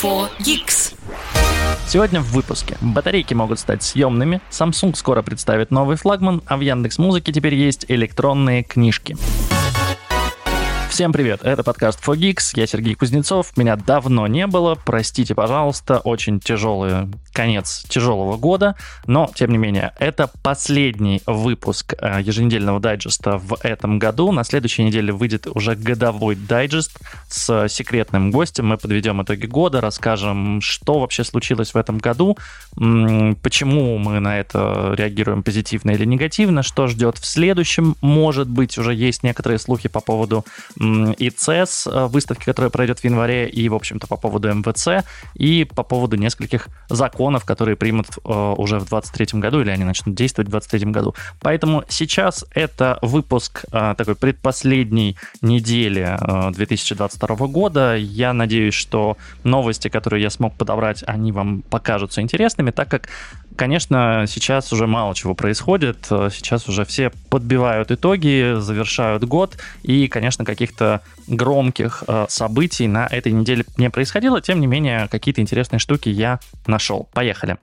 4 Geeks. Сегодня в выпуске. Батарейки могут стать съемными, Samsung скоро представит новый флагман, а в Яндекс Музыке теперь есть электронные книжки. Всем привет, это подкаст 4Geeks, я Сергей Кузнецов, меня давно не было, простите, пожалуйста, очень тяжелый конец тяжелого года, но, тем не менее, это последний выпуск э, еженедельного дайджеста в этом году, на следующей неделе выйдет уже годовой дайджест с секретным гостем, мы подведем итоги года, расскажем, что вообще случилось в этом году, почему мы на это реагируем позитивно или негативно, что ждет в следующем, может быть, уже есть некоторые слухи по поводу и CES э, выставки, которая пройдет в январе, и, в общем-то, по поводу МВЦ, и по поводу нескольких законов, которые примут э, уже в 2023 году, или они начнут действовать в 2023 году. Поэтому сейчас это выпуск э, такой предпоследней недели 2022 года. Я надеюсь, что новости, которые я смог подобрать, они вам покажутся интересными, так как Конечно, сейчас уже мало чего происходит. Сейчас уже все подбивают итоги, завершают год. И, конечно, каких-то громких э, событий на этой неделе не происходило. Тем не менее, какие-то интересные штуки я нашел. Поехали.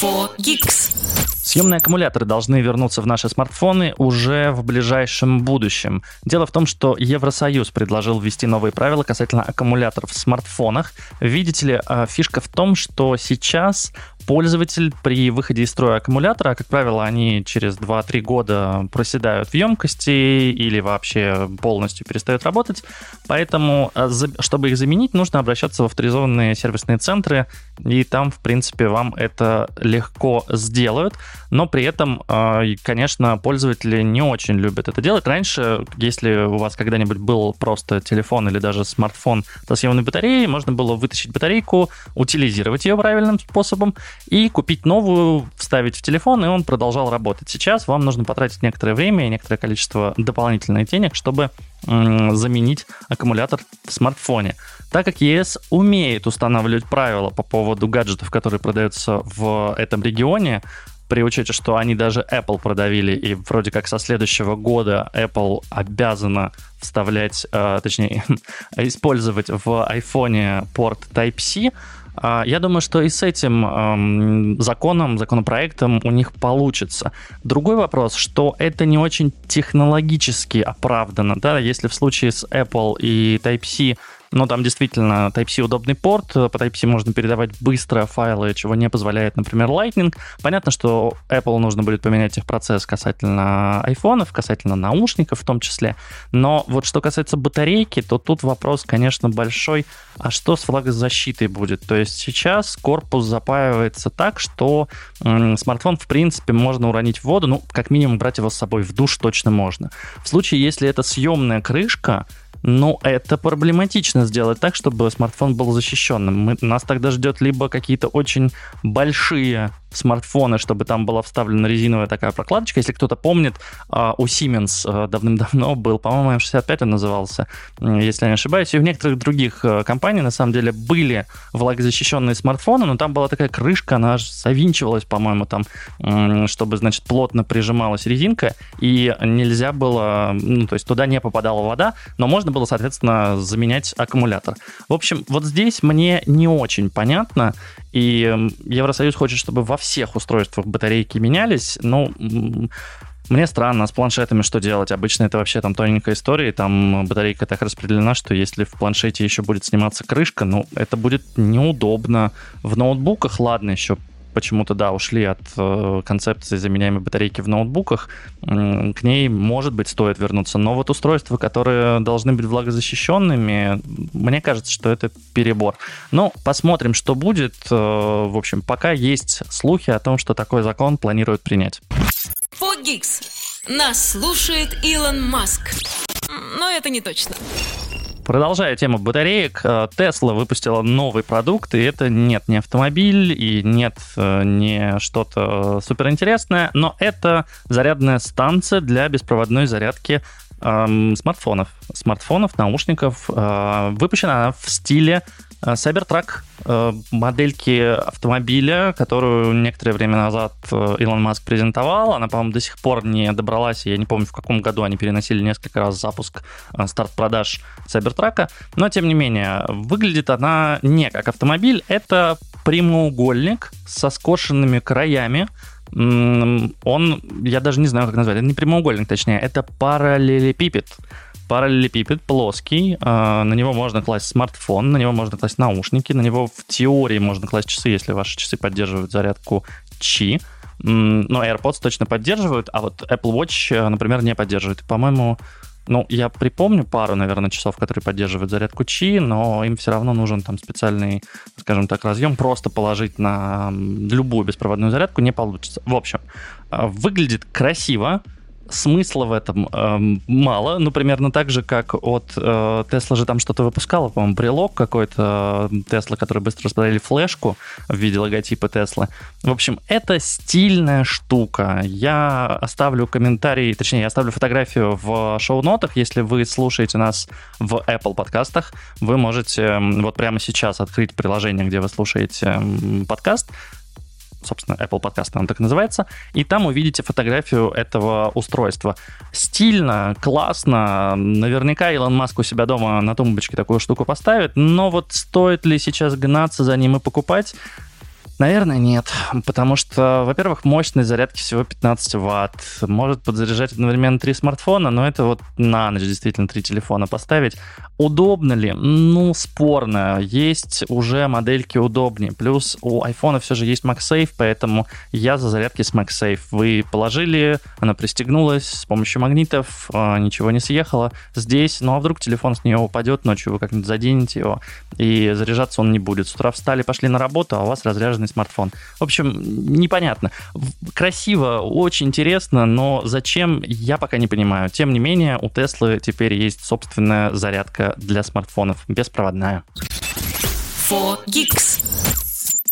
4Geeks. Съемные аккумуляторы должны вернуться в наши смартфоны уже в ближайшем будущем. Дело в том, что Евросоюз предложил ввести новые правила касательно аккумуляторов в смартфонах. Видите ли, э, фишка в том, что сейчас пользователь при выходе из строя аккумулятора, как правило, они через 2-3 года проседают в емкости или вообще полностью перестают работать. Поэтому, э, чтобы их заменить, нужно обращаться в авторизованные сервисные центры, и там, в принципе, вам это легко сделают. Но при этом, э, конечно, пользователи не очень любят это делать. Раньше, если у вас когда-нибудь был просто телефон или даже смартфон со съемной батареей, можно было вытащить батарейку, утилизировать ее правильным способом и купить новую, вставить в телефон, и он продолжал работать. Сейчас вам нужно потратить некоторое время и некоторое количество дополнительных денег, чтобы заменить аккумулятор в смартфоне. Так как ЕС умеет устанавливать правила по поводу гаджетов, которые продаются в этом регионе, при учете, что они даже Apple продавили, и вроде как со следующего года Apple обязана вставлять, э, точнее, использовать в iPhone порт Type-C, а, я думаю, что и с этим эм, законом, законопроектом у них получится. Другой вопрос, что это не очень технологически оправдано. Да? Если в случае с Apple и Type-C но там действительно Type-C удобный порт, по Type-C можно передавать быстро файлы, чего не позволяет, например, Lightning. Понятно, что Apple нужно будет поменять их процесс касательно айфонов, касательно наушников в том числе. Но вот что касается батарейки, то тут вопрос, конечно, большой. А что с влагозащитой будет? То есть сейчас корпус запаивается так, что м- смартфон, в принципе, можно уронить в воду, ну, как минимум брать его с собой в душ точно можно. В случае, если это съемная крышка, ну, это проблематично сделать так, чтобы смартфон был защищенным. Мы, нас тогда ждет либо какие-то очень большие смартфоны, чтобы там была вставлена резиновая такая прокладочка. Если кто-то помнит, а, у Siemens а, давным-давно был, по-моему, M65 он назывался, если я не ошибаюсь. И в некоторых других а, компаниях, на самом деле, были влагозащищенные смартфоны, но там была такая крышка, она аж завинчивалась, по-моему, там, чтобы, значит, плотно прижималась резинка, и нельзя было, ну, то есть туда не попадала вода, но можно было, соответственно, заменять аккумулятор. В общем, вот здесь мне не очень понятно, и Евросоюз хочет, чтобы во всех устройствах батарейки менялись. Ну, мне странно, с планшетами что делать? Обычно это вообще там тоненькая история, там батарейка так распределена, что если в планшете еще будет сниматься крышка, ну, это будет неудобно. В ноутбуках, ладно, еще почему-то, да, ушли от э, концепции заменяемой батарейки в ноутбуках, э, к ней, может быть, стоит вернуться. Но вот устройства, которые должны быть влагозащищенными, мне кажется, что это перебор. Но посмотрим, что будет. Э, в общем, пока есть слухи о том, что такой закон планируют принять. Фогикс. Нас слушает Илон Маск. Но это не точно. Продолжая тему батареек, Tesla э, выпустила новый продукт, и это нет не автомобиль, и нет э, не что-то суперинтересное, но это зарядная станция для беспроводной зарядки эм, смартфонов. Смартфонов, наушников. Э, выпущена она в стиле Э, Cybertruck э, модельки автомобиля, которую некоторое время назад э, Илон Маск презентовал. Она, по-моему, до сих пор не добралась. Я не помню, в каком году они переносили несколько раз запуск старт продаж Cybertruck. Но, тем не менее, выглядит она не как автомобиль. Это прямоугольник со скошенными краями, он, я даже не знаю, как назвать, это не прямоугольник, точнее, это параллелепипед параллелепипед плоский, а, на него можно класть смартфон, на него можно класть наушники, на него в теории можно класть часы, если ваши часы поддерживают зарядку Qi. Но AirPods точно поддерживают, а вот Apple Watch, э, например, не поддерживает. По-моему, ну, я припомню пару, наверное, часов, которые поддерживают зарядку Qi, но им все равно нужен там специальный, скажем так, разъем. Просто положить на любую беспроводную зарядку не получится. В общем, э, выглядит красиво, смысла в этом э, мало. Ну, примерно так же, как от э, Tesla же там что-то выпускала, по-моему, брелок какой-то Tesla, который быстро распределили флешку в виде логотипа Tesla. В общем, это стильная штука. Я оставлю комментарий, точнее, я оставлю фотографию в шоу-нотах. Если вы слушаете нас в Apple подкастах, вы можете вот прямо сейчас открыть приложение, где вы слушаете подкаст, собственно, Apple Podcast он так называется, и там увидите фотографию этого устройства. Стильно, классно, наверняка Илон Маск у себя дома на тумбочке такую штуку поставит, но вот стоит ли сейчас гнаться за ним и покупать, Наверное, нет, потому что, во-первых, мощность зарядки всего 15 ватт, может подзаряжать одновременно три смартфона, но это вот на ночь действительно три телефона поставить. Удобно ли? Ну, спорно. Есть уже модельки удобнее. Плюс у iPhone все же есть MagSafe, поэтому я за зарядки с MagSafe. Вы положили, она пристегнулась с помощью магнитов, а, ничего не съехало. Здесь, ну а вдруг телефон с нее упадет, ночью вы как-нибудь заденете его, и заряжаться он не будет. С утра встали, пошли на работу, а у вас разряженный смартфон. В общем, непонятно. Красиво, очень интересно, но зачем, я пока не понимаю. Тем не менее, у Теслы теперь есть собственная зарядка для смартфонов, беспроводная. 4Geeks.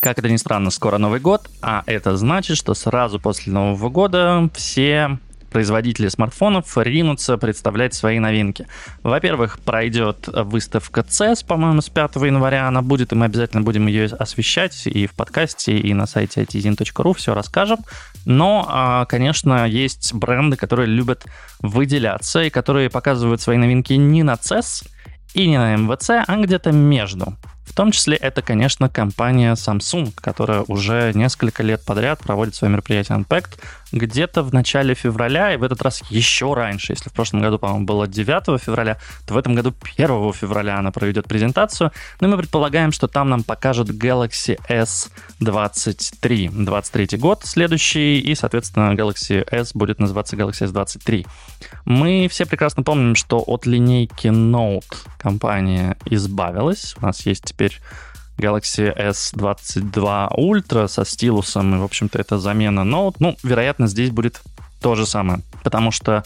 Как это ни странно, скоро Новый год, а это значит, что сразу после Нового года все производители смартфонов ринутся представлять свои новинки. Во-первых, пройдет выставка CES, по-моему, с 5 января она будет, и мы обязательно будем ее освещать и в подкасте, и на сайте itzin.ru, все расскажем. Но, а, конечно, есть бренды, которые любят выделяться и которые показывают свои новинки не на CES, и не на МВЦ, а где-то между. В том числе это, конечно, компания Samsung, которая уже несколько лет подряд проводит свое мероприятие Unpacked где-то в начале февраля, и в этот раз еще раньше. Если в прошлом году, по-моему, было 9 февраля, то в этом году 1 февраля она проведет презентацию. Ну и мы предполагаем, что там нам покажут Galaxy S23. 23 год следующий, и, соответственно, Galaxy S будет называться Galaxy S23. Мы все прекрасно помним, что от линейки Note компания избавилась. У нас есть теперь Galaxy S22 Ultra со стилусом, и, в общем-то, это замена Note. Ну, вероятно, здесь будет то же самое, потому что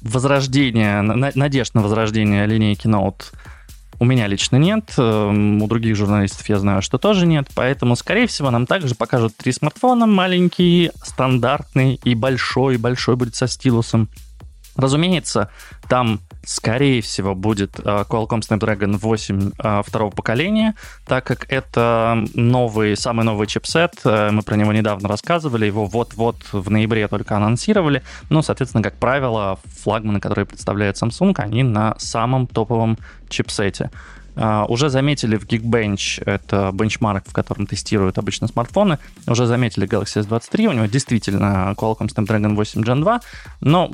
возрождение, надежд на возрождение линейки Note у меня лично нет, эм, у других журналистов я знаю, что тоже нет, поэтому, скорее всего, нам также покажут три смартфона, маленький, стандартный и большой, большой будет со стилусом. Разумеется, там скорее всего, будет э, Qualcomm Snapdragon 8 э, второго поколения, так как это новый, самый новый чипсет. Э, мы про него недавно рассказывали, его вот-вот в ноябре только анонсировали. Ну, соответственно, как правило, флагманы, которые представляет Samsung, они на самом топовом чипсете. Uh, уже заметили в Geekbench, это бенчмарк, в котором тестируют обычно смартфоны, уже заметили Galaxy S23, у него действительно Qualcomm Snapdragon 8 Gen 2, но,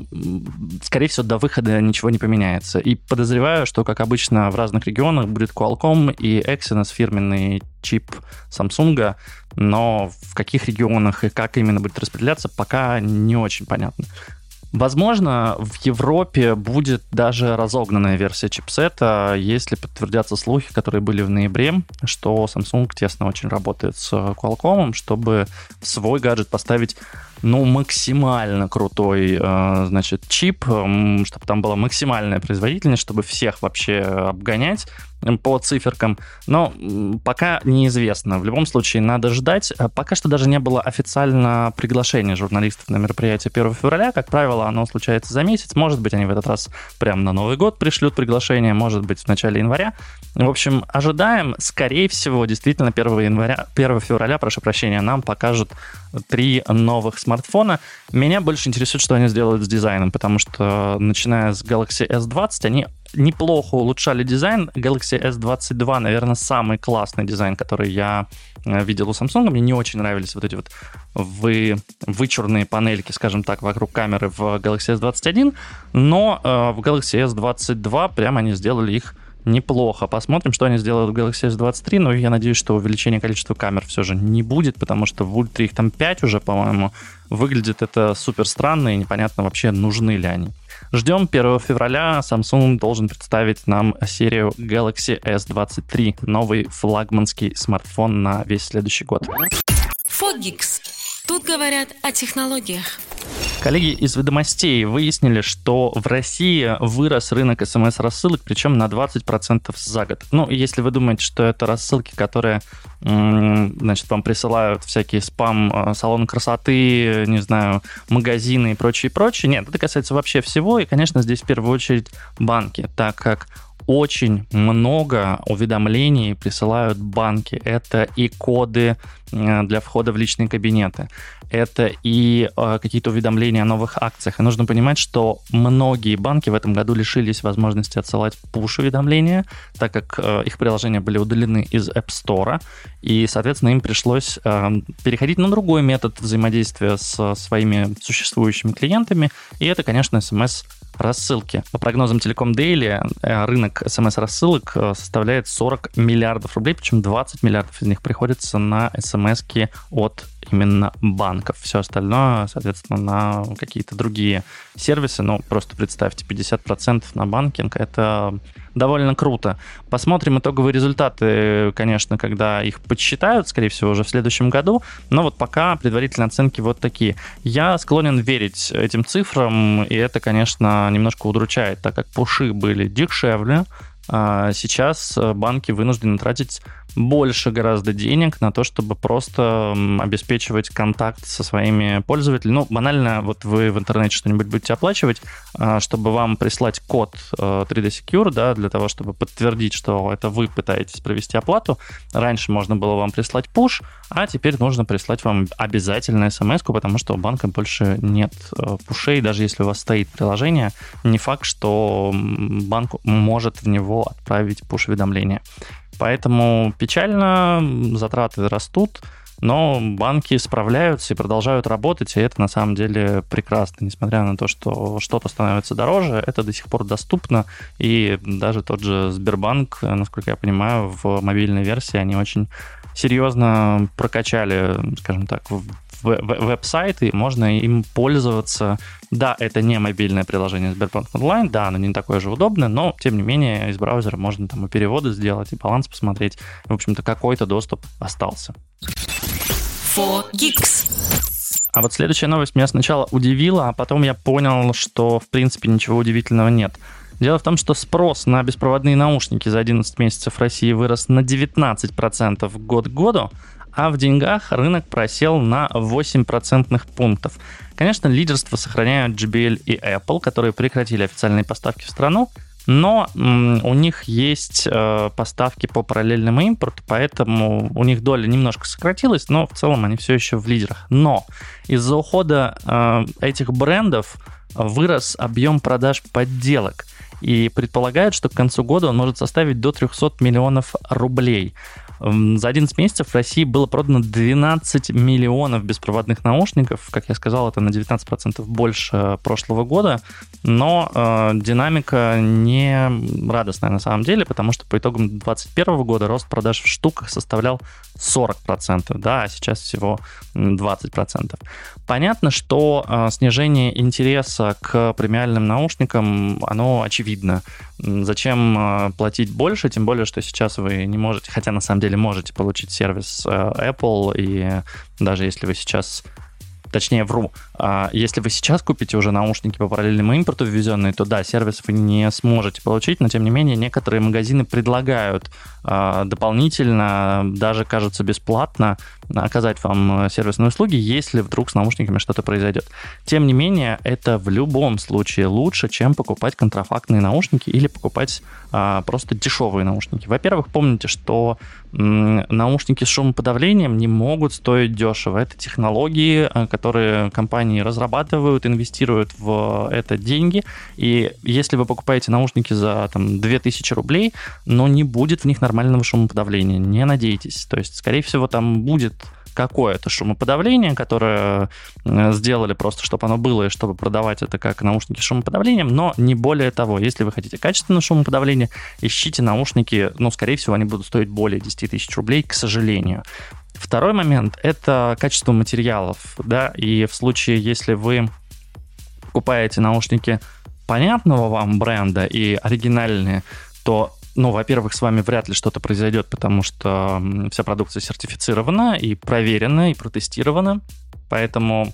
скорее всего, до выхода ничего не поменяется. И подозреваю, что, как обычно, в разных регионах будет Qualcomm и Exynos фирменный чип Samsung, но в каких регионах и как именно будет распределяться, пока не очень понятно. Возможно, в Европе будет даже разогнанная версия чипсета, если подтвердятся слухи, которые были в ноябре, что Samsung тесно очень работает с Qualcomm, чтобы свой гаджет поставить ну, максимально крутой, э, значит, чип, чтобы там была максимальная производительность, чтобы всех вообще обгонять по циферкам, но пока неизвестно. В любом случае, надо ждать. Э, пока что даже не было официально приглашения журналистов на мероприятие 1 февраля. Как правило, оно случается за месяц. Может быть, они в этот раз прямо на Новый год пришлют приглашение, может быть, в начале января. В общем, ожидаем, скорее всего, действительно 1, января, 1 февраля, прошу прощения, нам покажут три новых смартфона. Меня больше интересует, что они сделают с дизайном, потому что начиная с Galaxy S20, они неплохо улучшали дизайн. Galaxy S22, наверное, самый классный дизайн, который я э, видел у Samsung. Мне не очень нравились вот эти вот вы, вычурные панельки, скажем так, вокруг камеры в Galaxy S21, но э, в Galaxy S22 прямо они сделали их неплохо. Посмотрим, что они сделают в Galaxy S23, но я надеюсь, что увеличение количества камер все же не будет, потому что в Ultra их там 5 уже, по-моему. Выглядит это супер странно и непонятно вообще, нужны ли они. Ждем 1 февраля. Samsung должен представить нам серию Galaxy S23, новый флагманский смартфон на весь следующий год. Фогикс. Тут говорят о технологиях. Коллеги из «Ведомостей» выяснили, что в России вырос рынок смс-рассылок, причем на 20% за год. Ну, если вы думаете, что это рассылки, которые, значит, вам присылают всякие спам, э, салоны красоты, не знаю, магазины и прочее, прочее, нет, это касается вообще всего, и, конечно, здесь в первую очередь банки, так как очень много уведомлений присылают банки. Это и коды э, для входа в личные кабинеты, это и э, какие-то уведомления о новых акциях. И нужно понимать, что многие банки в этом году лишились возможности отсылать пуш-уведомления, так как э, их приложения были удалены из App Store, и, соответственно, им пришлось э, переходить на другой метод взаимодействия с своими существующими клиентами, и это, конечно, смс рассылки. По прогнозам Telecom Daily, э, рынок смс-рассылок э, составляет 40 миллиардов рублей, причем 20 миллиардов из них приходится на смс от именно банков. Все остальное, соответственно, на какие-то другие сервисы. Ну, просто представьте, 50% на банкинг — это довольно круто. Посмотрим итоговые результаты, конечно, когда их подсчитают, скорее всего, уже в следующем году. Но вот пока предварительные оценки вот такие. Я склонен верить этим цифрам, и это, конечно, немножко удручает, так как пуши были дешевле, сейчас банки вынуждены тратить больше гораздо денег на то, чтобы просто обеспечивать контакт со своими пользователями. Ну, банально, вот вы в интернете что-нибудь будете оплачивать, а, чтобы вам прислать код 3D э, Secure, да, для того, чтобы подтвердить, что это вы пытаетесь провести оплату. Раньше можно было вам прислать push, а теперь нужно прислать вам обязательно смс потому что у банка больше нет э, пушей, даже если у вас стоит приложение, не факт, что банк может в него отправить push-уведомление. Поэтому печально, затраты растут, но банки справляются и продолжают работать, и это на самом деле прекрасно. Несмотря на то, что что-то становится дороже, это до сих пор доступно, и даже тот же Сбербанк, насколько я понимаю, в мобильной версии они очень серьезно прокачали, скажем так, веб-сайт, и можно им пользоваться. Да, это не мобильное приложение Сбербанк онлайн, да, оно не такое же удобное, но, тем не менее, из браузера можно там и переводы сделать, и баланс посмотреть. В общем-то, какой-то доступ остался. А вот следующая новость меня сначала удивила, а потом я понял, что, в принципе, ничего удивительного нет. Дело в том, что спрос на беспроводные наушники за 11 месяцев в России вырос на 19% год к году, а в деньгах рынок просел на 8 процентных пунктов. Конечно, лидерство сохраняют JBL и Apple, которые прекратили официальные поставки в страну, но у них есть э, поставки по параллельному импорту, поэтому у них доля немножко сократилась, но в целом они все еще в лидерах. Но из-за ухода э, этих брендов вырос объем продаж подделок и предполагают, что к концу года он может составить до 300 миллионов рублей. За 11 месяцев в России было продано 12 миллионов беспроводных наушников. Как я сказал, это на 19% больше прошлого года. Но э, динамика не радостная на самом деле, потому что по итогам 2021 года рост продаж в штуках составлял 40%, да, а сейчас всего 20%. Понятно, что э, снижение интереса к премиальным наушникам, оно очевидно. Зачем э, платить больше, тем более, что сейчас вы не можете, хотя на самом деле можете получить сервис э, Apple, и даже если вы сейчас точнее, вру, а, если вы сейчас купите уже наушники по параллельному импорту ввезенные, то да, сервис вы не сможете получить, но тем не менее некоторые магазины предлагают а, дополнительно, даже, кажется, бесплатно оказать вам сервисные услуги, если вдруг с наушниками что-то произойдет. Тем не менее, это в любом случае лучше, чем покупать контрафактные наушники или покупать а, просто дешевые наушники. Во-первых, помните, что наушники с шумоподавлением не могут стоить дешево. Это технологии, а, которые компании разрабатывают, инвестируют в это деньги. И если вы покупаете наушники за там, 2000 рублей, но не будет в них нормального шумоподавления, не надейтесь. То есть, скорее всего, там будет какое-то шумоподавление, которое э, сделали просто, чтобы оно было, и чтобы продавать это как наушники с шумоподавлением, но не более того. Если вы хотите качественное шумоподавление, ищите наушники, ну, скорее всего, они будут стоить более 10 тысяч рублей, к сожалению. Второй момент — это качество материалов, да, и в случае, если вы покупаете наушники понятного вам бренда и оригинальные, то ну, во-первых, с вами вряд ли что-то произойдет, потому что вся продукция сертифицирована и проверена, и протестирована. Поэтому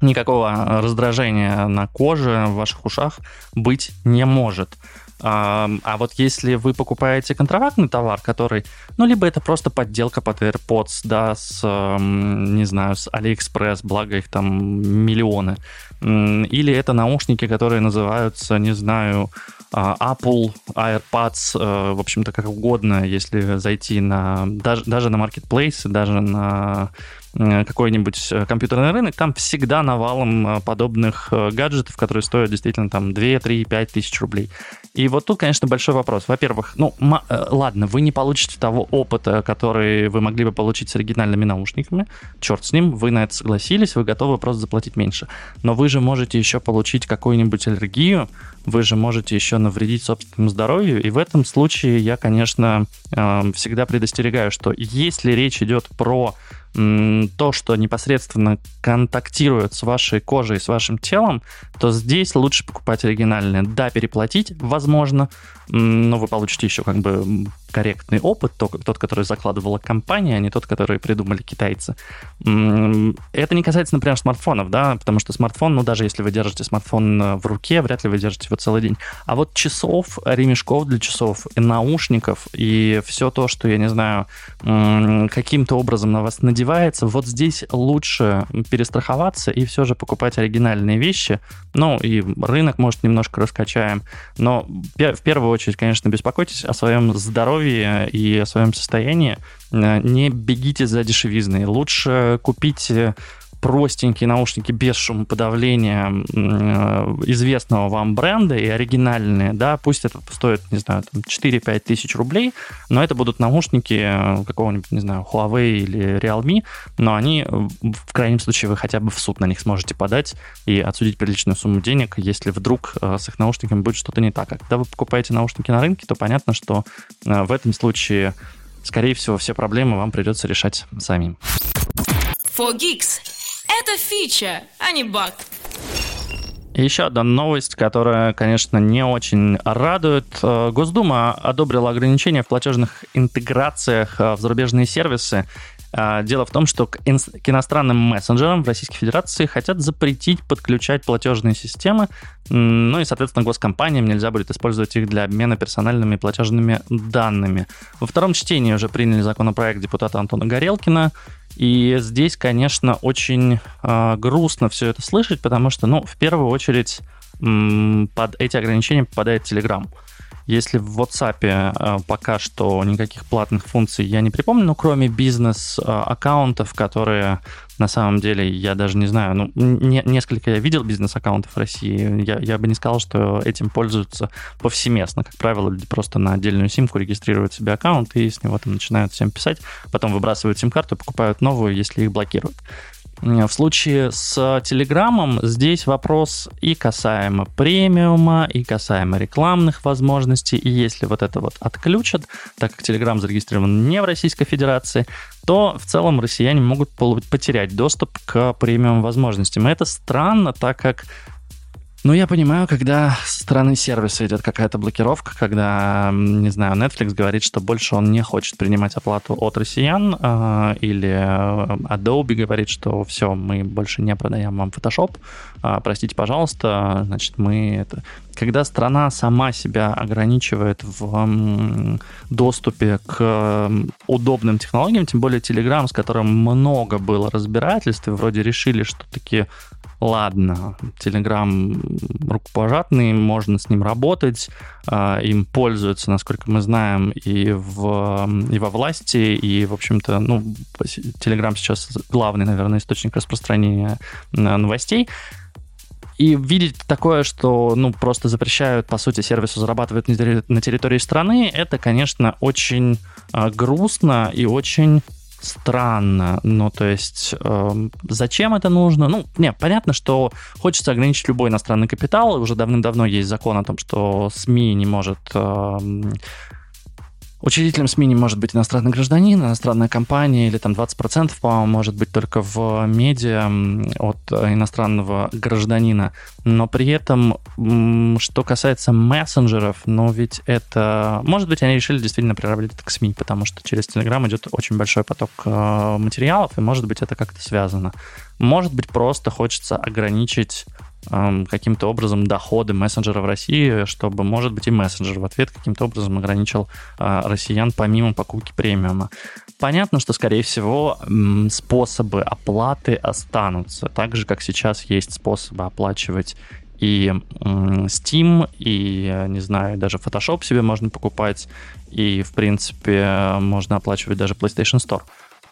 никакого раздражения на коже, в ваших ушах быть не может. А, вот если вы покупаете контрафактный товар, который, ну, либо это просто подделка под AirPods, да, с, не знаю, с AliExpress, благо их там миллионы, или это наушники, которые называются, не знаю, а, Apple, AirPods, э, в общем-то, как угодно, если зайти на даже, даже на Marketplace, даже на какой-нибудь э, компьютерный рынок, там всегда навалом подобных гаджетов, которые стоят действительно там 2, 3, 5 тысяч рублей. И вот тут, конечно, большой вопрос. Во-первых, ну, ладно, вы не получите того опыта, который вы могли бы получить с оригинальными наушниками. Черт с ним, вы на это согласились, вы готовы просто заплатить меньше. Но вы же можете еще получить какую-нибудь аллергию, вы же можете еще навредить собственному здоровью. И в этом случае я, конечно, э, всегда предостерегаю, что если речь идет про то, что непосредственно контактирует с вашей кожей, с вашим телом, то здесь лучше покупать оригинальные. Да, переплатить, возможно, но вы получите еще как бы корректный опыт, тот, который закладывала компания, а не тот, который придумали китайцы. Это не касается, например, смартфонов, да, потому что смартфон, ну, даже если вы держите смартфон э, в руке, вряд ли вы держите его целый день. А вот часов, ремешков для часов, и наушников и все то, что, я не знаю, каким-то образом на вас надевается, вот здесь лучше перестраховаться и все же покупать оригинальные вещи. Ну, и рынок, может, немножко раскачаем, но в первую очередь, конечно, беспокойтесь о своем здоровье и о своем состоянии. Э, не бегите за дешевизной. Лучше купите простенькие наушники без шумоподавления э, известного вам бренда и оригинальные, да, пусть это стоит, не знаю, 4-5 тысяч рублей, но это будут наушники э, какого-нибудь, не знаю, Huawei или Realme, но они, в крайнем случае, вы хотя бы в суд на них сможете подать и отсудить приличную сумму денег, если вдруг э, с их наушниками будет что-то не так. А когда вы покупаете наушники на рынке, то понятно, что в этом случае, скорее всего, все проблемы вам придется решать самим. For Geeks это фича, а не баг. Еще одна новость, которая, конечно, не очень радует. Э, Госдума одобрила ограничения в платежных интеграциях э, в зарубежные сервисы. Э, дело в том, что к иностранным мессенджерам в Российской Федерации хотят запретить подключать платежные системы, ну и, соответственно, госкомпаниям нельзя будет использовать их для обмена персональными платежными данными. Во втором чтении уже приняли законопроект депутата Антона Горелкина, и здесь, конечно, очень э, грустно все это слышать, потому что, ну, в первую очередь, под эти ограничения попадает Telegram. Если в WhatsApp э, пока что никаких платных функций я не припомню, ну, кроме бизнес-аккаунтов, которые на самом деле, я даже не знаю, ну, не, несколько я видел бизнес-аккаунтов в России, я, я бы не сказал, что этим пользуются повсеместно. Как правило, люди просто на отдельную симку регистрируют себе аккаунт и с него там начинают всем писать, потом выбрасывают сим-карту, покупают новую, если их блокируют. В случае с Телеграмом здесь вопрос и касаемо премиума, и касаемо рекламных возможностей. И если вот это вот отключат, так как Телеграм зарегистрирован не в Российской Федерации, то в целом россияне могут потерять доступ к премиум возможностям. И это странно, так как Ну, я понимаю, когда со стороны сервиса идет какая-то блокировка, когда, не знаю, Netflix говорит, что больше он не хочет принимать оплату от россиян, э, или Adobe говорит, что все, мы больше не продаем вам Photoshop, э, простите, пожалуйста, значит, мы это... Когда страна сама себя ограничивает в доступе к удобным технологиям, тем более Telegram, с которым много было разбирательств, и вроде решили, что таки ладно, Telegram рукопожатный, можно с ним работать, а, им пользуются, насколько мы знаем, и, в, и во власти, и, в общем-то, ну, Telegram сейчас главный, наверное, источник распространения новостей. И видеть такое, что ну, просто запрещают, по сути, сервису зарабатывать на территории страны, это, конечно, очень а, грустно и очень странно. Ну, то есть, э, зачем это нужно? Ну, не, понятно, что хочется ограничить любой иностранный капитал. Уже давным-давно есть закон о том, что СМИ не может э, Учредителем СМИ не может быть иностранный гражданин, иностранная компания или там 20%, по-моему, может быть только в медиа от иностранного гражданина. Но при этом, что касается мессенджеров, ну ведь это... Может быть, они решили действительно приравнять это к СМИ, потому что через Telegram идет очень большой поток э, материалов, и может быть это как-то связано. Может быть, просто хочется ограничить каким-то образом доходы мессенджера в России, чтобы, может быть, и мессенджер в ответ каким-то образом ограничил а, россиян помимо покупки премиума. Понятно, что, скорее всего, способы оплаты останутся, так же, как сейчас есть способы оплачивать и Steam, и, не знаю, даже Photoshop себе можно покупать, и, в принципе, можно оплачивать даже PlayStation Store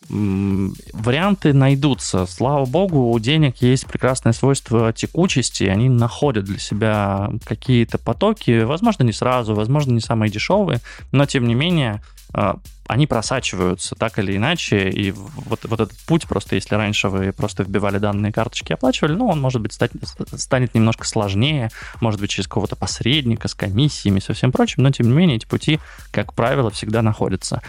варианты найдутся. Слава богу, у денег есть прекрасное свойство текучести, они находят для себя какие-то потоки, возможно, не сразу, возможно, не самые дешевые, но тем не менее а, они просачиваются так или иначе, и вот, вот этот путь просто, если раньше вы просто вбивали данные карточки и оплачивали, ну, он, может быть, стать, станет немножко сложнее, может быть, через кого-то посредника с комиссиями со всем прочим, но, тем не менее, эти пути, как правило, всегда находятся.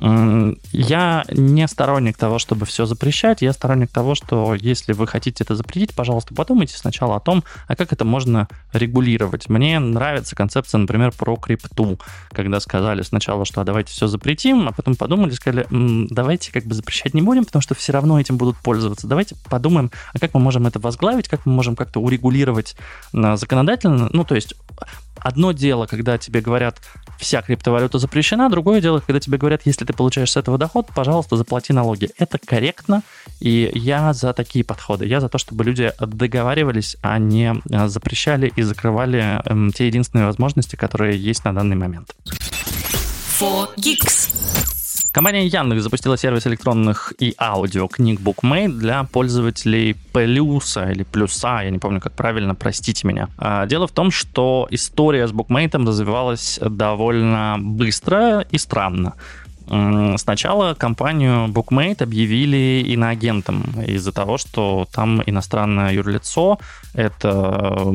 Я не сторонник того, чтобы все запрещать. Я сторонник того, что если вы хотите это запретить, пожалуйста, подумайте сначала о том, а как это можно регулировать. Мне нравится концепция, например, про крипту, когда сказали сначала, что а давайте все запретим, а потом подумали, сказали, давайте как бы запрещать не будем, потому что все равно этим будут пользоваться. Давайте подумаем, а как мы можем это возглавить, как мы можем как-то урегулировать законодательно. Ну, то есть одно дело, когда тебе говорят, вся криптовалюта запрещена, другое дело, когда тебе говорят, если ты получаешь с этого доход, пожалуйста, заплати налоги. Это корректно, и я за такие подходы. Я за то, чтобы люди договаривались, а не э, запрещали и закрывали эм, те единственные возможности, которые есть на данный момент. 4Geeks. Компания Яндекс запустила сервис электронных и аудио книг BookMate для пользователей Плюса или Плюса, я не помню, как правильно, простите меня. А, дело в том, что история с BookMate развивалась довольно быстро и странно. Сначала компанию BookMate объявили иноагентом из-за того, что там иностранное юрлицо, это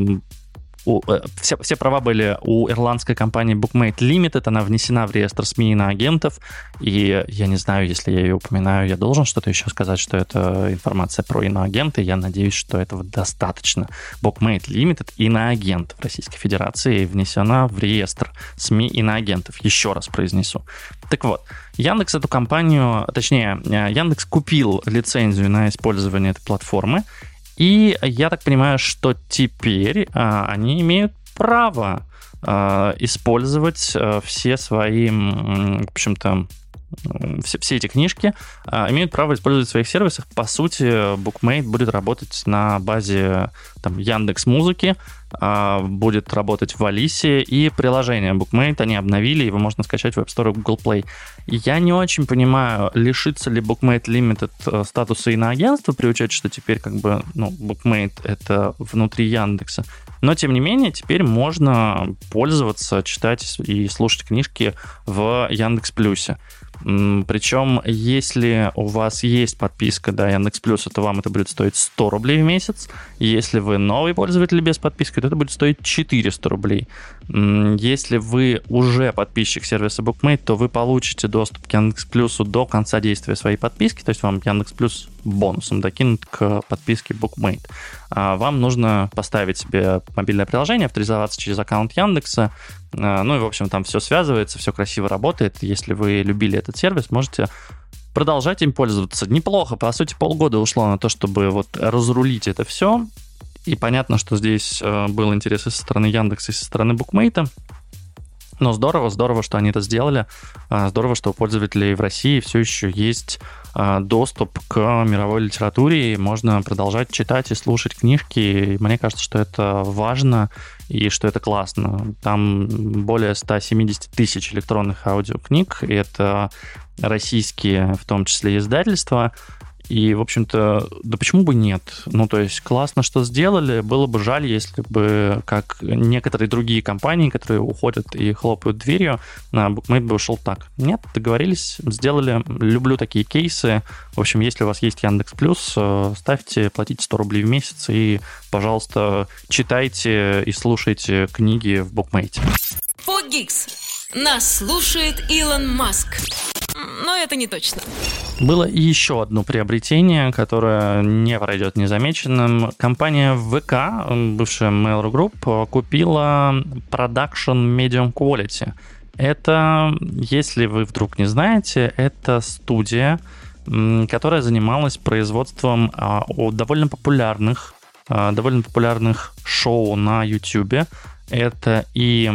у, э, все, все права были у ирландской компании Bookmate Limited, она внесена в реестр СМИ на агентов, и я не знаю, если я ее упоминаю, я должен что-то еще сказать, что это информация про иноагенты, я надеюсь, что этого достаточно. Bookmate Limited иноагент в Российской Федерации внесена в реестр СМИ иноагентов, еще раз произнесу. Так вот, Яндекс эту компанию, точнее, э, Яндекс купил лицензию на использование этой платформы, и я так понимаю, что теперь а, они имеют право а, использовать а, все свои, в общем-то, все, все эти книжки а, имеют право использовать в своих сервисах. По сути, Bookmate будет работать на базе там, Яндекс Музыки, а, будет работать в Алисе, и приложение Bookmate они обновили, его можно скачать в App Store и Google Play. Я не очень понимаю, лишится ли Bookmate Limited э, статуса иноагентства при учете, что теперь как бы, ну, Bookmate это внутри Яндекса. Но, тем не менее, теперь можно пользоваться, читать и слушать книжки в Яндекс Плюсе. Причем, если у вас есть подписка до Яндекс Плюс, то вам это будет стоить 100 рублей в месяц. Если вы новый пользователь без подписки, то это будет стоить 400 рублей. Если вы уже подписчик сервиса Bookmate, то вы получите доступ к Яндекс Плюсу до конца действия своей подписки, то есть вам Яндекс Плюс бонусом докинут к подписке Bookmate. А вам нужно поставить себе мобильное приложение, авторизоваться через аккаунт Яндекса, а, ну и, в общем, там все связывается, все красиво работает. Если вы любили этот сервис, можете продолжать им пользоваться. Неплохо, по сути, полгода ушло на то, чтобы вот разрулить это все. И понятно, что здесь э, был интерес и со стороны Яндекса, и со стороны Букмейта. Но здорово, здорово, что они это сделали. А, здорово, что у пользователей в России все еще есть доступ к мировой литературе, и можно продолжать читать и слушать книжки. И мне кажется, что это важно и что это классно. Там более 170 тысяч электронных аудиокниг, и это российские, в том числе, издательства. И, в общем-то, да почему бы нет? Ну, то есть классно, что сделали. Было бы жаль, если бы, как некоторые другие компании, которые уходят и хлопают дверью, BookMate бы ушел так. Нет, договорились, сделали. Люблю такие кейсы. В общем, если у вас есть Яндекс Плюс, э, ставьте, платите 100 рублей в месяц и, пожалуйста, читайте и слушайте книги в BookMate. Фогикс. Нас слушает Илон Маск но это не точно. Было еще одно приобретение, которое не пройдет незамеченным. Компания ВК, бывшая Mail.ru Group, купила Production Medium Quality. Это, если вы вдруг не знаете, это студия, которая занималась производством а, довольно популярных, а, довольно популярных шоу на YouTube. Это и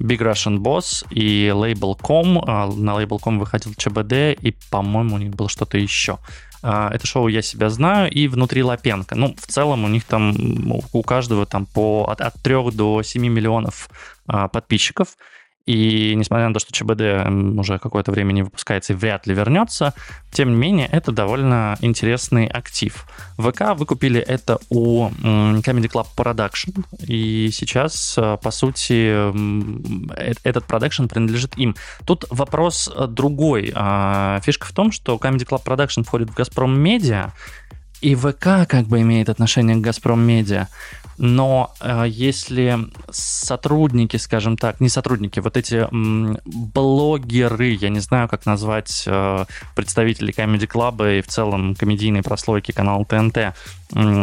Big Russian Boss и Label.com. А, на Label.com выходил ЧБД, и, по-моему, у них было что-то еще. А, это шоу «Я себя знаю» и «Внутри Лапенко». Ну, в целом у них там, у каждого там по, от, от 3 до 7 миллионов а, подписчиков. И несмотря на то, что ЧБД уже какое-то время не выпускается и вряд ли вернется, тем не менее, это довольно интересный актив. ВК выкупили это у Comedy Club Production, и сейчас, э, по сути, э, этот продакшн принадлежит им. Тут вопрос другой. А, фишка в том, что Comedy Club Production входит в Газпром Медиа, и ВК как бы имеет отношение к Газпром Медиа. Но э, если сотрудники, скажем так, не сотрудники, вот эти м, блогеры, я не знаю, как назвать э, представителей Comedy Club и в целом комедийной прослойки канала ТНТ, э,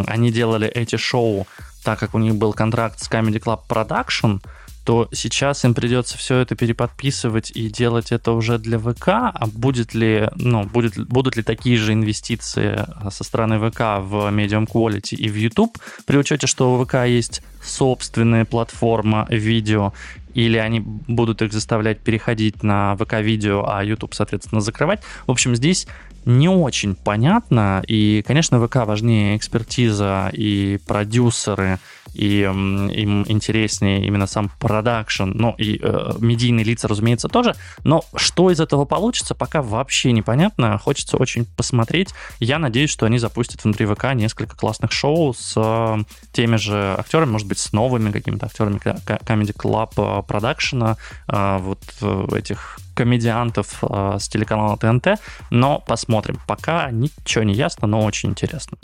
они делали эти шоу, так как у них был контракт с Comedy Club Production, то сейчас им придется все это переподписывать и делать это уже для ВК, а будет ли, ну, будет, будут ли такие же инвестиции а, со стороны ВК в Medium Quality и в YouTube, при учете, что у ВК есть собственная платформа видео, или они будут их заставлять переходить на ВК-видео, а YouTube, соответственно, закрывать. В общем, здесь не очень понятно, и, конечно, ВК важнее экспертиза и продюсеры, и им интереснее именно сам продакшн, ну и э, медийные лица, разумеется, тоже. Но что из этого получится, пока вообще непонятно. Хочется очень посмотреть. Я надеюсь, что они запустят внутри ВК несколько классных шоу с э, теми же актерами, может быть, с новыми какими-то актерами Comedy Club продакшена, э, вот э, этих комедиантов э, с телеканала ТНТ, но посмотрим. Пока ничего не ясно, но очень интересно.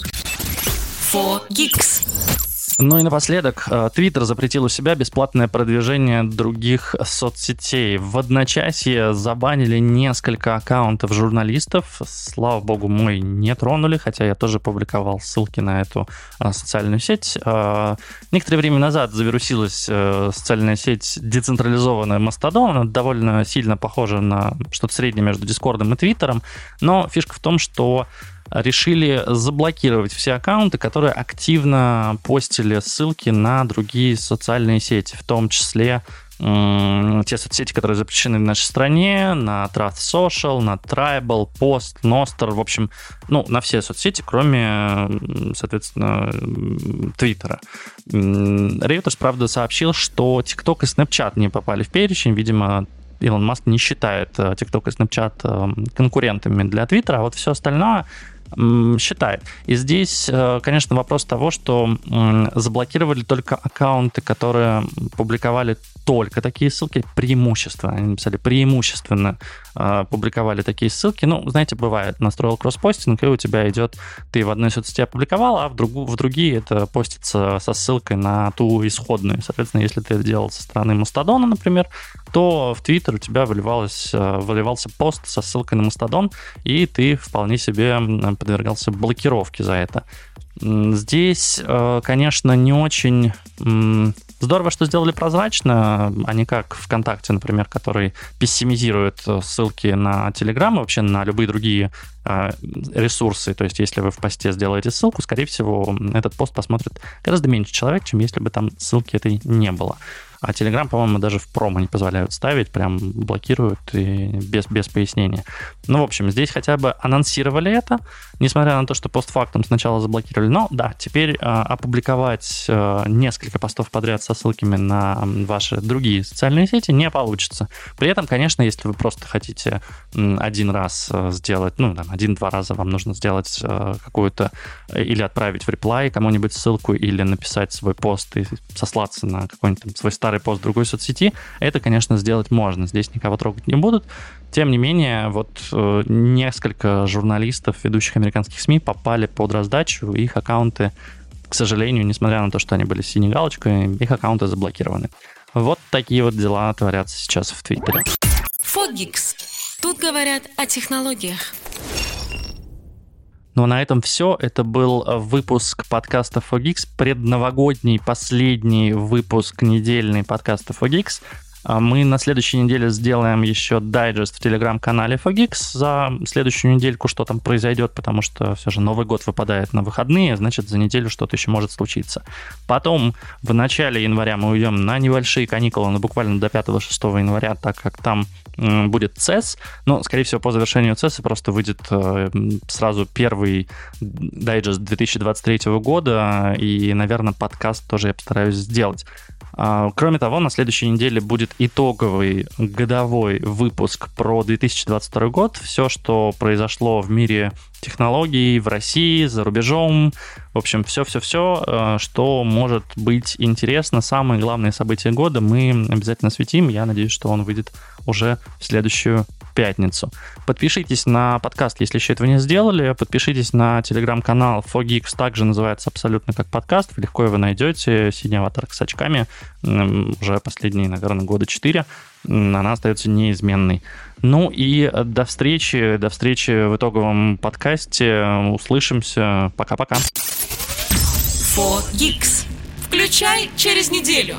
4Geeks. Ну и напоследок, э, Twitter запретил у себя бесплатное продвижение других соцсетей. В одночасье забанили несколько аккаунтов журналистов. Слава богу, мой не тронули, хотя я тоже публиковал ссылки на эту э, социальную сеть. Э, некоторое время назад завирусилась социальная сеть децентрализованная Mastodon. Она довольно сильно похожа на что-то среднее между Дискордом и Твиттером. Но фишка в том, что решили заблокировать все аккаунты, которые активно постили ссылки на другие социальные сети, в том числе те соцсети, которые запрещены в нашей стране, на Trust Social, на Tribal, Post, Nostr, в общем, ну, на все соцсети, кроме, соответственно, Твиттера. Reuters, правда, сообщил, что TikTok и Snapchat не попали в перечень, видимо, Илон Маск не считает TikTok и Snapchat конкурентами для Твиттера, а вот все остальное считает. И здесь, э, конечно, вопрос того, что заблокировали только аккаунты, которые публиковали только такие ссылки, преимущество. Они написали преимущественно э, публиковали такие ссылки. Ну, знаете, бывает, настроил кросспостинг, и у тебя идет, ты в одной соцсети опубликовал, а в, другу, в другие это постится со ссылкой на ту исходную. Соответственно, если ты это делал со стороны Мастодона, например, то в Твиттер у тебя выливалось, э, выливался пост со ссылкой на Мастодон, и ты вполне себе подвергался блокировке за это. Здесь, э, конечно, не очень Здорово, что сделали прозрачно, а не как ВКонтакте, например, который пессимизирует э, ссылки на Телеграм и вообще на любые другие э, ресурсы. То есть, если вы в посте сделаете ссылку, скорее всего, этот пост посмотрит гораздо меньше человек, чем если бы там ссылки этой не было. А Telegram, по-моему, даже в промо не позволяют ставить, прям блокируют и без, без пояснения. Ну, в общем, здесь хотя бы анонсировали это, несмотря на то, что постфактум сначала заблокировали. Но да, теперь э, опубликовать э, несколько постов подряд со ссылками на ваши другие социальные сети не получится. При этом, конечно, если вы просто хотите один раз э, сделать, ну, там, один-два раза вам нужно сделать э, какую-то или отправить в реплай кому-нибудь ссылку, или написать свой пост и сослаться на какой-нибудь там свой старый старый пост в другой соцсети, это, конечно, сделать можно. Здесь никого трогать не будут. Тем не менее, вот э, несколько журналистов, ведущих американских СМИ попали под раздачу, их аккаунты, к сожалению, несмотря на то, что они были синей галочкой, их аккаунты заблокированы. Вот такие вот дела творятся сейчас в Твиттере. Фогикс. Тут говорят о технологиях. Ну а на этом все. Это был э, выпуск подкаста Fogix, предновогодний последний выпуск недельный подкаста Fogix. А мы на следующей неделе сделаем еще дайджест в телеграм-канале Fogix за следующую недельку, что там произойдет, потому что все же Новый год выпадает на выходные, значит, за неделю что-то еще может случиться. Потом в начале января мы уйдем на небольшие каникулы, но буквально до 5-6 января, так как там будет CES, но, скорее всего, по завершению CES просто выйдет э, сразу первый дайджест 2023 года, и, наверное, подкаст тоже я постараюсь сделать. А, кроме того, на следующей неделе будет итоговый годовой выпуск про 2022 год. Все, что произошло в мире технологий в России, за рубежом. В общем, все-все-все, э, что может быть интересно. Самые главные события года мы обязательно светим. Я надеюсь, что он выйдет уже в следующую пятницу. Подпишитесь на подкаст, если еще этого не сделали. Подпишитесь на телеграм-канал Fogix, также называется абсолютно как подкаст. Легко его найдете. Синий аватарка с очками. Уже последние, наверное, года четыре. Она остается неизменной. Ну и до встречи, до встречи в итоговом подкасте. Услышимся. Пока-пока. Fogix. Включай через неделю.